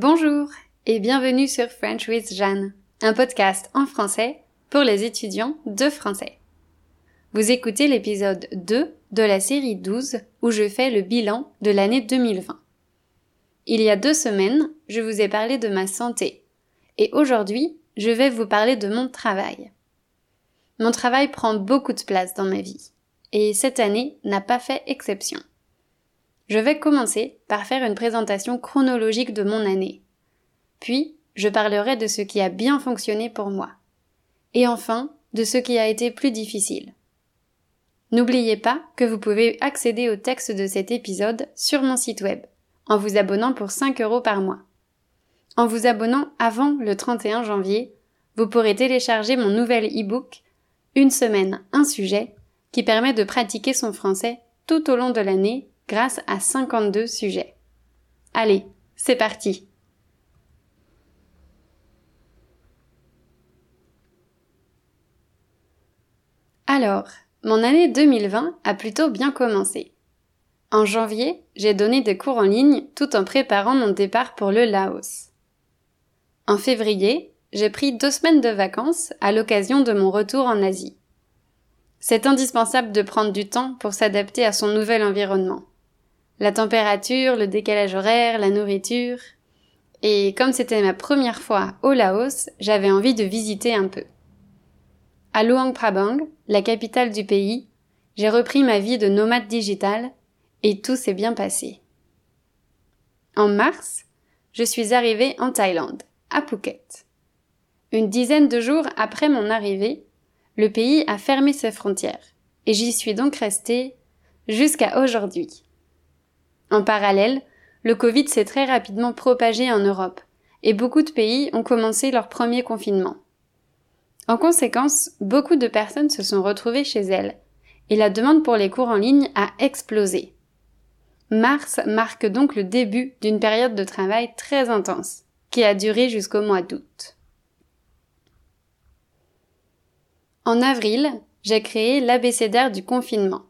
Bonjour et bienvenue sur French with Jeanne, un podcast en français pour les étudiants de français. Vous écoutez l'épisode 2 de la série 12 où je fais le bilan de l'année 2020. Il y a deux semaines, je vous ai parlé de ma santé et aujourd'hui, je vais vous parler de mon travail. Mon travail prend beaucoup de place dans ma vie et cette année n'a pas fait exception. Je vais commencer par faire une présentation chronologique de mon année. Puis, je parlerai de ce qui a bien fonctionné pour moi. Et enfin, de ce qui a été plus difficile. N'oubliez pas que vous pouvez accéder au texte de cet épisode sur mon site web, en vous abonnant pour 5 euros par mois. En vous abonnant avant le 31 janvier, vous pourrez télécharger mon nouvel e-book Une semaine, un sujet, qui permet de pratiquer son français tout au long de l'année grâce à 52 sujets. Allez, c'est parti Alors, mon année 2020 a plutôt bien commencé. En janvier, j'ai donné des cours en ligne tout en préparant mon départ pour le Laos. En février, j'ai pris deux semaines de vacances à l'occasion de mon retour en Asie. C'est indispensable de prendre du temps pour s'adapter à son nouvel environnement la température, le décalage horaire, la nourriture. Et comme c'était ma première fois au Laos, j'avais envie de visiter un peu. À Luang Prabang, la capitale du pays, j'ai repris ma vie de nomade digital et tout s'est bien passé. En mars, je suis arrivée en Thaïlande, à Phuket. Une dizaine de jours après mon arrivée, le pays a fermé ses frontières et j'y suis donc restée jusqu'à aujourd'hui. En parallèle, le Covid s'est très rapidement propagé en Europe, et beaucoup de pays ont commencé leur premier confinement. En conséquence, beaucoup de personnes se sont retrouvées chez elles, et la demande pour les cours en ligne a explosé. Mars marque donc le début d'une période de travail très intense, qui a duré jusqu'au mois d'août. En avril, j'ai créé l'abécédaire du confinement,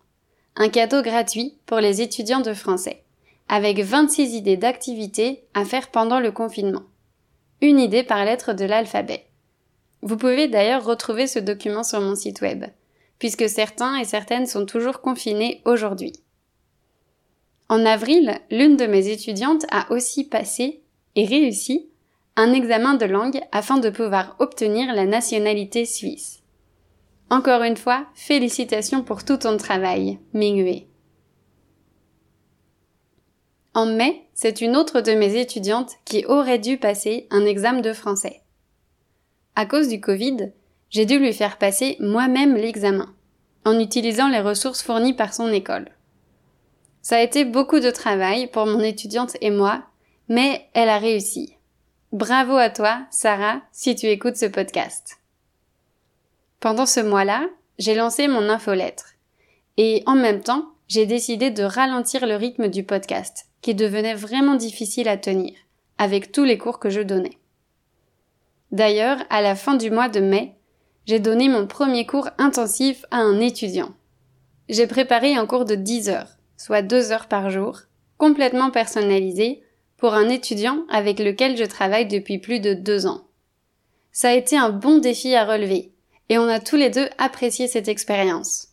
un cadeau gratuit pour les étudiants de français avec 26 idées d'activités à faire pendant le confinement. Une idée par lettre de l'alphabet. Vous pouvez d'ailleurs retrouver ce document sur mon site web, puisque certains et certaines sont toujours confinés aujourd'hui. En avril, l'une de mes étudiantes a aussi passé et réussi un examen de langue afin de pouvoir obtenir la nationalité suisse. Encore une fois, félicitations pour tout ton travail, Mingue. En mai, c'est une autre de mes étudiantes qui aurait dû passer un examen de français. À cause du Covid, j'ai dû lui faire passer moi-même l'examen, en utilisant les ressources fournies par son école. Ça a été beaucoup de travail pour mon étudiante et moi, mais elle a réussi. Bravo à toi, Sarah, si tu écoutes ce podcast. Pendant ce mois-là, j'ai lancé mon infolettre. Et en même temps, j'ai décidé de ralentir le rythme du podcast qui devenait vraiment difficile à tenir, avec tous les cours que je donnais. D'ailleurs, à la fin du mois de mai, j'ai donné mon premier cours intensif à un étudiant. J'ai préparé un cours de 10 heures, soit 2 heures par jour, complètement personnalisé, pour un étudiant avec lequel je travaille depuis plus de deux ans. Ça a été un bon défi à relever, et on a tous les deux apprécié cette expérience.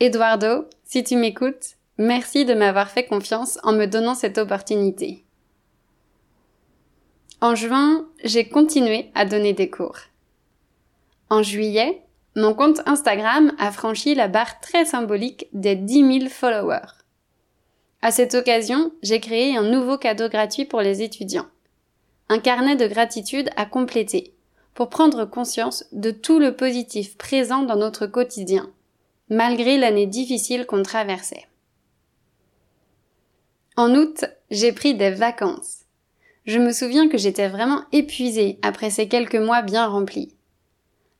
Eduardo, si tu m'écoutes, Merci de m'avoir fait confiance en me donnant cette opportunité. En juin, j'ai continué à donner des cours. En juillet, mon compte Instagram a franchi la barre très symbolique des 10 000 followers. À cette occasion, j'ai créé un nouveau cadeau gratuit pour les étudiants. Un carnet de gratitude à compléter pour prendre conscience de tout le positif présent dans notre quotidien, malgré l'année difficile qu'on traversait. En août, j'ai pris des vacances. Je me souviens que j'étais vraiment épuisée après ces quelques mois bien remplis.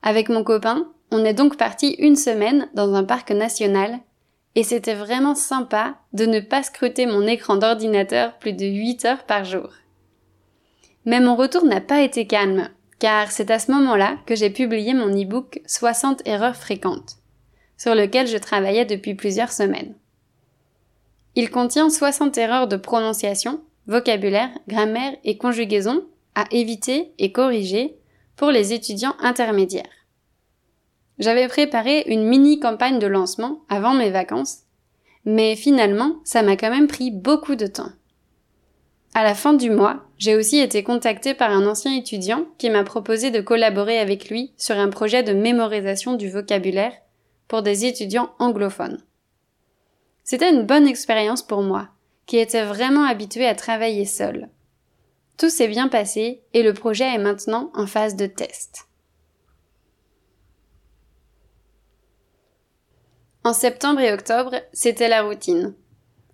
Avec mon copain, on est donc parti une semaine dans un parc national et c'était vraiment sympa de ne pas scruter mon écran d'ordinateur plus de 8 heures par jour. Mais mon retour n'a pas été calme, car c'est à ce moment-là que j'ai publié mon e-book 60 erreurs fréquentes, sur lequel je travaillais depuis plusieurs semaines. Il contient 60 erreurs de prononciation, vocabulaire, grammaire et conjugaison à éviter et corriger pour les étudiants intermédiaires. J'avais préparé une mini campagne de lancement avant mes vacances, mais finalement, ça m'a quand même pris beaucoup de temps. À la fin du mois, j'ai aussi été contactée par un ancien étudiant qui m'a proposé de collaborer avec lui sur un projet de mémorisation du vocabulaire pour des étudiants anglophones. C'était une bonne expérience pour moi, qui était vraiment habituée à travailler seule. Tout s'est bien passé et le projet est maintenant en phase de test. En septembre et octobre, c'était la routine.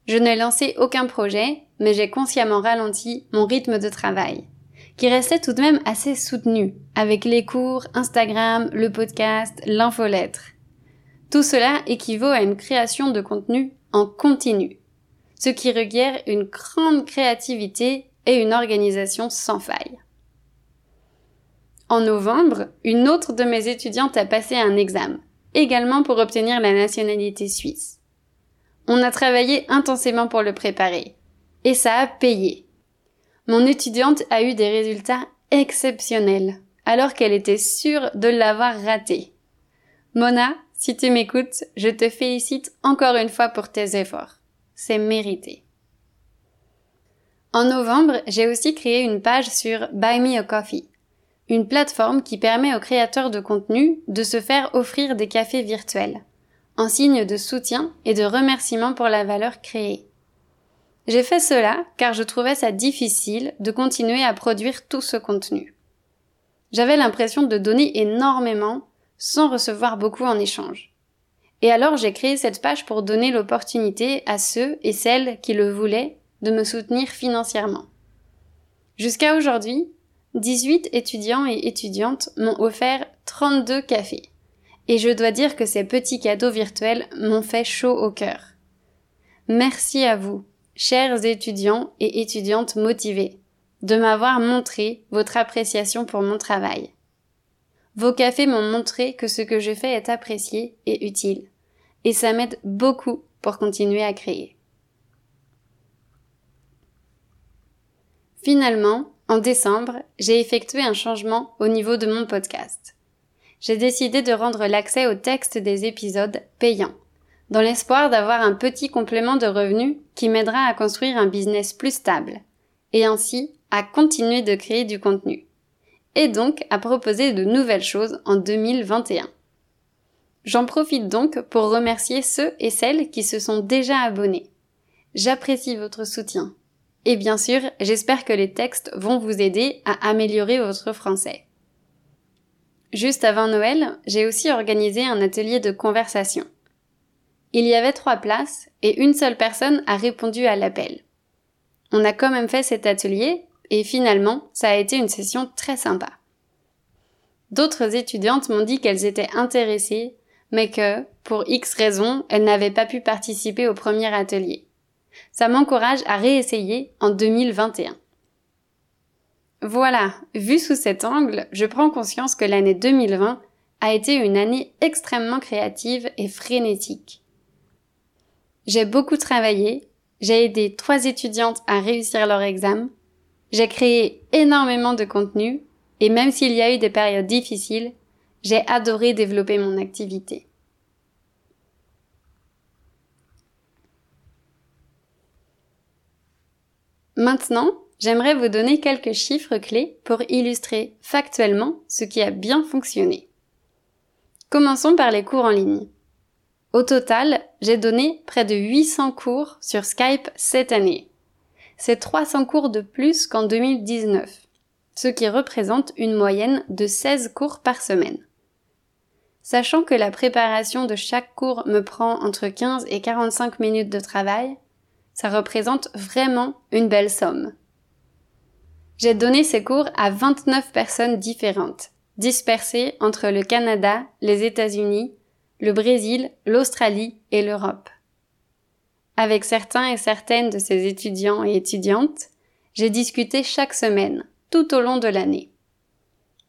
Je n'ai lancé aucun projet, mais j'ai consciemment ralenti mon rythme de travail, qui restait tout de même assez soutenu, avec les cours, Instagram, le podcast, l'infolettre. Tout cela équivaut à une création de contenu en continu, ce qui requiert une grande créativité et une organisation sans faille. En novembre, une autre de mes étudiantes a passé un examen, également pour obtenir la nationalité suisse. On a travaillé intensément pour le préparer, et ça a payé. Mon étudiante a eu des résultats exceptionnels, alors qu'elle était sûre de l'avoir raté. Mona, si tu m'écoutes, je te félicite encore une fois pour tes efforts. C'est mérité. En novembre, j'ai aussi créé une page sur Buy Me a Coffee, une plateforme qui permet aux créateurs de contenu de se faire offrir des cafés virtuels, en signe de soutien et de remerciement pour la valeur créée. J'ai fait cela car je trouvais ça difficile de continuer à produire tout ce contenu. J'avais l'impression de donner énormément sans recevoir beaucoup en échange. Et alors j'ai créé cette page pour donner l'opportunité à ceux et celles qui le voulaient de me soutenir financièrement. Jusqu'à aujourd'hui, 18 étudiants et étudiantes m'ont offert 32 cafés. Et je dois dire que ces petits cadeaux virtuels m'ont fait chaud au cœur. Merci à vous, chers étudiants et étudiantes motivés, de m'avoir montré votre appréciation pour mon travail. Vos cafés m'ont montré que ce que je fais est apprécié et utile, et ça m'aide beaucoup pour continuer à créer. Finalement, en décembre, j'ai effectué un changement au niveau de mon podcast. J'ai décidé de rendre l'accès au texte des épisodes payant, dans l'espoir d'avoir un petit complément de revenus qui m'aidera à construire un business plus stable, et ainsi à continuer de créer du contenu, et donc à proposer de nouvelles choses en 2021. J'en profite donc pour remercier ceux et celles qui se sont déjà abonnés. J'apprécie votre soutien et bien sûr, j'espère que les textes vont vous aider à améliorer votre français. Juste avant Noël, j'ai aussi organisé un atelier de conversation. Il y avait trois places et une seule personne a répondu à l'appel. On a quand même fait cet atelier et finalement, ça a été une session très sympa. D'autres étudiantes m'ont dit qu'elles étaient intéressées, mais que, pour X raisons, elles n'avaient pas pu participer au premier atelier. Ça m'encourage à réessayer en 2021. Voilà, vu sous cet angle, je prends conscience que l'année 2020 a été une année extrêmement créative et frénétique. J'ai beaucoup travaillé, j'ai aidé trois étudiantes à réussir leur examen, j'ai créé énormément de contenu, et même s'il y a eu des périodes difficiles, j'ai adoré développer mon activité. Maintenant, j'aimerais vous donner quelques chiffres clés pour illustrer factuellement ce qui a bien fonctionné. Commençons par les cours en ligne. Au total, j'ai donné près de 800 cours sur Skype cette année. C'est 300 cours de plus qu'en 2019, ce qui représente une moyenne de 16 cours par semaine. Sachant que la préparation de chaque cours me prend entre 15 et 45 minutes de travail, ça représente vraiment une belle somme. J'ai donné ces cours à 29 personnes différentes, dispersées entre le Canada, les États-Unis, le Brésil, l'Australie et l'Europe. Avec certains et certaines de ces étudiants et étudiantes, j'ai discuté chaque semaine, tout au long de l'année.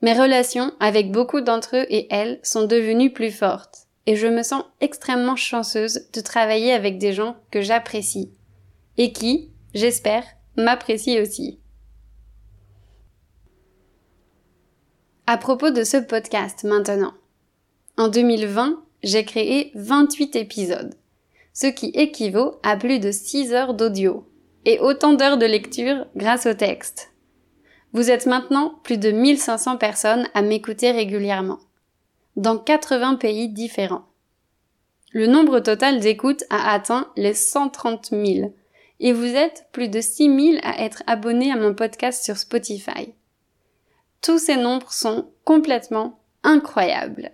Mes relations avec beaucoup d'entre eux et elles sont devenues plus fortes, et je me sens extrêmement chanceuse de travailler avec des gens que j'apprécie et qui, j'espère, m'apprécie aussi. À propos de ce podcast maintenant. En 2020, j'ai créé 28 épisodes, ce qui équivaut à plus de 6 heures d'audio et autant d'heures de lecture grâce au texte. Vous êtes maintenant plus de 1500 personnes à m'écouter régulièrement, dans 80 pays différents. Le nombre total d'écoutes a atteint les 130 000 et vous êtes plus de 6 000 à être abonnés à mon podcast sur Spotify. Tous ces nombres sont complètement incroyables.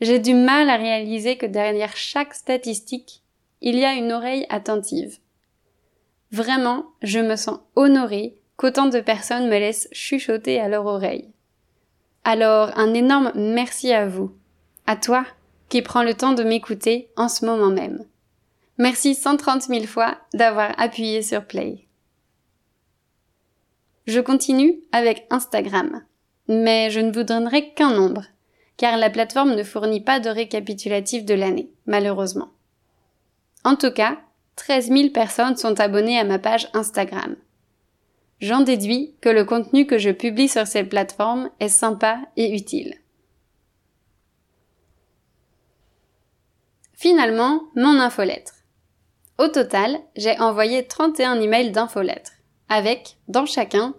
J'ai du mal à réaliser que derrière chaque statistique, il y a une oreille attentive. Vraiment, je me sens honorée qu'autant de personnes me laissent chuchoter à leur oreille. Alors, un énorme merci à vous, à toi qui prends le temps de m'écouter en ce moment même. Merci 130 000 fois d'avoir appuyé sur Play. Je continue avec Instagram, mais je ne vous donnerai qu'un nombre, car la plateforme ne fournit pas de récapitulatif de l'année, malheureusement. En tout cas, 13 000 personnes sont abonnées à ma page Instagram. J'en déduis que le contenu que je publie sur cette plateforme est sympa et utile. Finalement, mon infolettre. Au total, j'ai envoyé 31 emails d'infolettre, avec, dans chacun,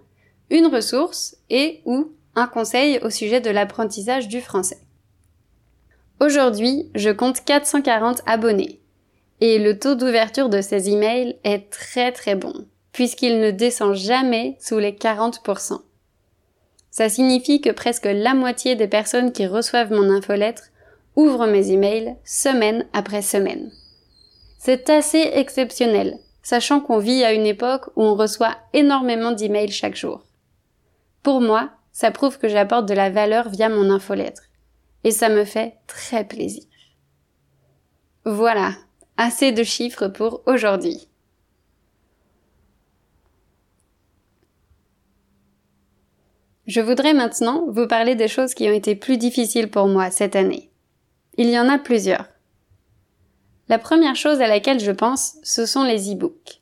une ressource et ou un conseil au sujet de l'apprentissage du français. Aujourd'hui, je compte 440 abonnés, et le taux d'ouverture de ces emails est très très bon, puisqu'il ne descend jamais sous les 40%. Ça signifie que presque la moitié des personnes qui reçoivent mon infolettre ouvrent mes emails semaine après semaine. C'est assez exceptionnel, sachant qu'on vit à une époque où on reçoit énormément d'emails chaque jour. Pour moi, ça prouve que j'apporte de la valeur via mon infolettre. Et ça me fait très plaisir. Voilà, assez de chiffres pour aujourd'hui. Je voudrais maintenant vous parler des choses qui ont été plus difficiles pour moi cette année. Il y en a plusieurs. La première chose à laquelle je pense, ce sont les e-books.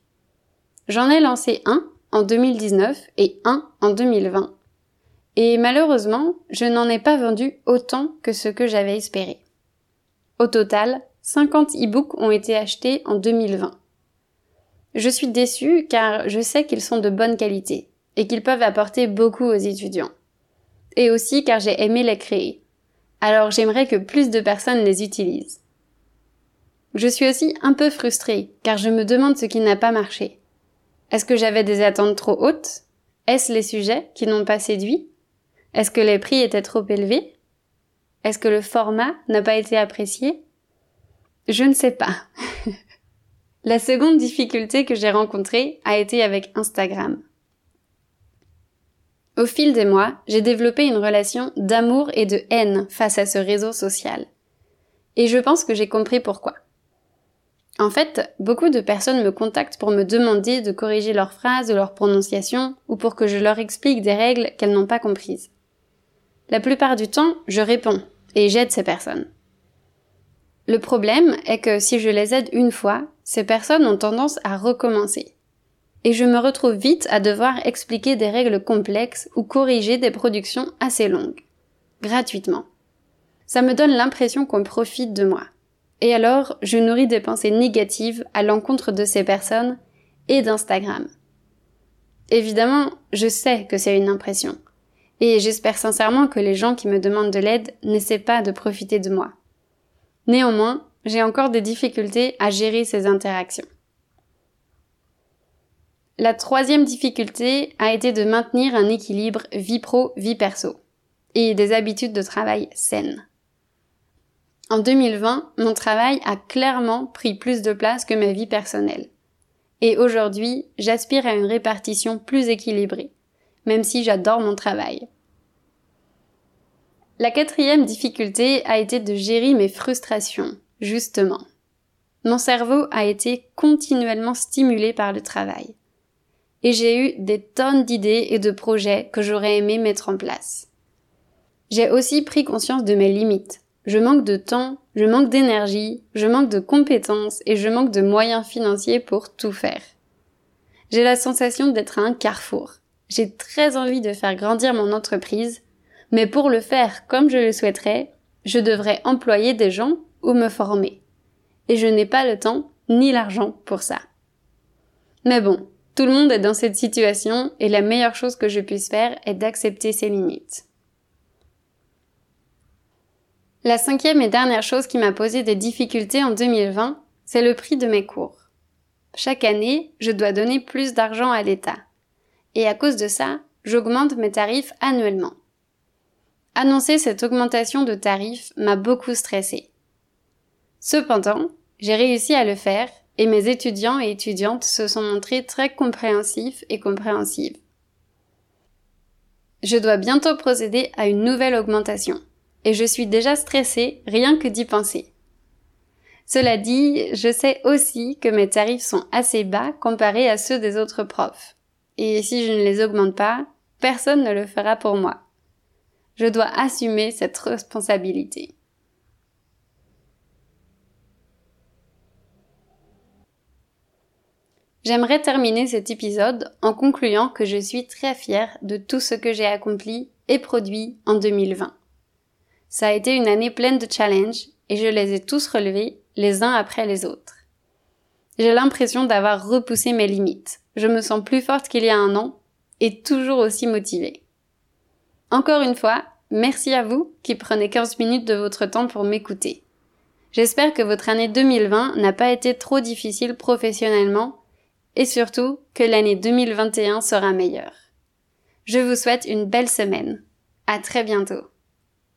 J'en ai lancé un en 2019 et un en 2020. Et malheureusement, je n'en ai pas vendu autant que ce que j'avais espéré. Au total, 50 e-books ont été achetés en 2020. Je suis déçue car je sais qu'ils sont de bonne qualité et qu'ils peuvent apporter beaucoup aux étudiants. Et aussi car j'ai aimé les créer. Alors j'aimerais que plus de personnes les utilisent. Je suis aussi un peu frustrée, car je me demande ce qui n'a pas marché. Est-ce que j'avais des attentes trop hautes? Est-ce les sujets qui n'ont pas séduit? Est-ce que les prix étaient trop élevés? Est-ce que le format n'a pas été apprécié? Je ne sais pas. La seconde difficulté que j'ai rencontrée a été avec Instagram. Au fil des mois, j'ai développé une relation d'amour et de haine face à ce réseau social. Et je pense que j'ai compris pourquoi. En fait, beaucoup de personnes me contactent pour me demander de corriger leurs phrases ou leur prononciation ou pour que je leur explique des règles qu'elles n'ont pas comprises. La plupart du temps, je réponds et j'aide ces personnes. Le problème est que si je les aide une fois, ces personnes ont tendance à recommencer. Et je me retrouve vite à devoir expliquer des règles complexes ou corriger des productions assez longues. Gratuitement. Ça me donne l'impression qu'on profite de moi. Et alors, je nourris des pensées négatives à l'encontre de ces personnes et d'Instagram. Évidemment, je sais que c'est une impression. Et j'espère sincèrement que les gens qui me demandent de l'aide n'essaient pas de profiter de moi. Néanmoins, j'ai encore des difficultés à gérer ces interactions. La troisième difficulté a été de maintenir un équilibre vie pro-vie perso et des habitudes de travail saines. En 2020, mon travail a clairement pris plus de place que ma vie personnelle. Et aujourd'hui, j'aspire à une répartition plus équilibrée, même si j'adore mon travail. La quatrième difficulté a été de gérer mes frustrations, justement. Mon cerveau a été continuellement stimulé par le travail. Et j'ai eu des tonnes d'idées et de projets que j'aurais aimé mettre en place. J'ai aussi pris conscience de mes limites, je manque de temps, je manque d'énergie, je manque de compétences et je manque de moyens financiers pour tout faire. J'ai la sensation d'être à un carrefour. J'ai très envie de faire grandir mon entreprise, mais pour le faire comme je le souhaiterais, je devrais employer des gens ou me former. Et je n'ai pas le temps ni l'argent pour ça. Mais bon, tout le monde est dans cette situation et la meilleure chose que je puisse faire est d'accepter ses limites. La cinquième et dernière chose qui m'a posé des difficultés en 2020, c'est le prix de mes cours. Chaque année, je dois donner plus d'argent à l'État. Et à cause de ça, j'augmente mes tarifs annuellement. Annoncer cette augmentation de tarifs m'a beaucoup stressé. Cependant, j'ai réussi à le faire et mes étudiants et étudiantes se sont montrés très compréhensifs et compréhensives. Je dois bientôt procéder à une nouvelle augmentation et je suis déjà stressée rien que d'y penser. Cela dit, je sais aussi que mes tarifs sont assez bas comparés à ceux des autres profs. Et si je ne les augmente pas, personne ne le fera pour moi. Je dois assumer cette responsabilité. J'aimerais terminer cet épisode en concluant que je suis très fière de tout ce que j'ai accompli et produit en 2020. Ça a été une année pleine de challenges et je les ai tous relevés les uns après les autres. J'ai l'impression d'avoir repoussé mes limites. Je me sens plus forte qu'il y a un an et toujours aussi motivée. Encore une fois, merci à vous qui prenez 15 minutes de votre temps pour m'écouter. J'espère que votre année 2020 n'a pas été trop difficile professionnellement et surtout que l'année 2021 sera meilleure. Je vous souhaite une belle semaine. À très bientôt.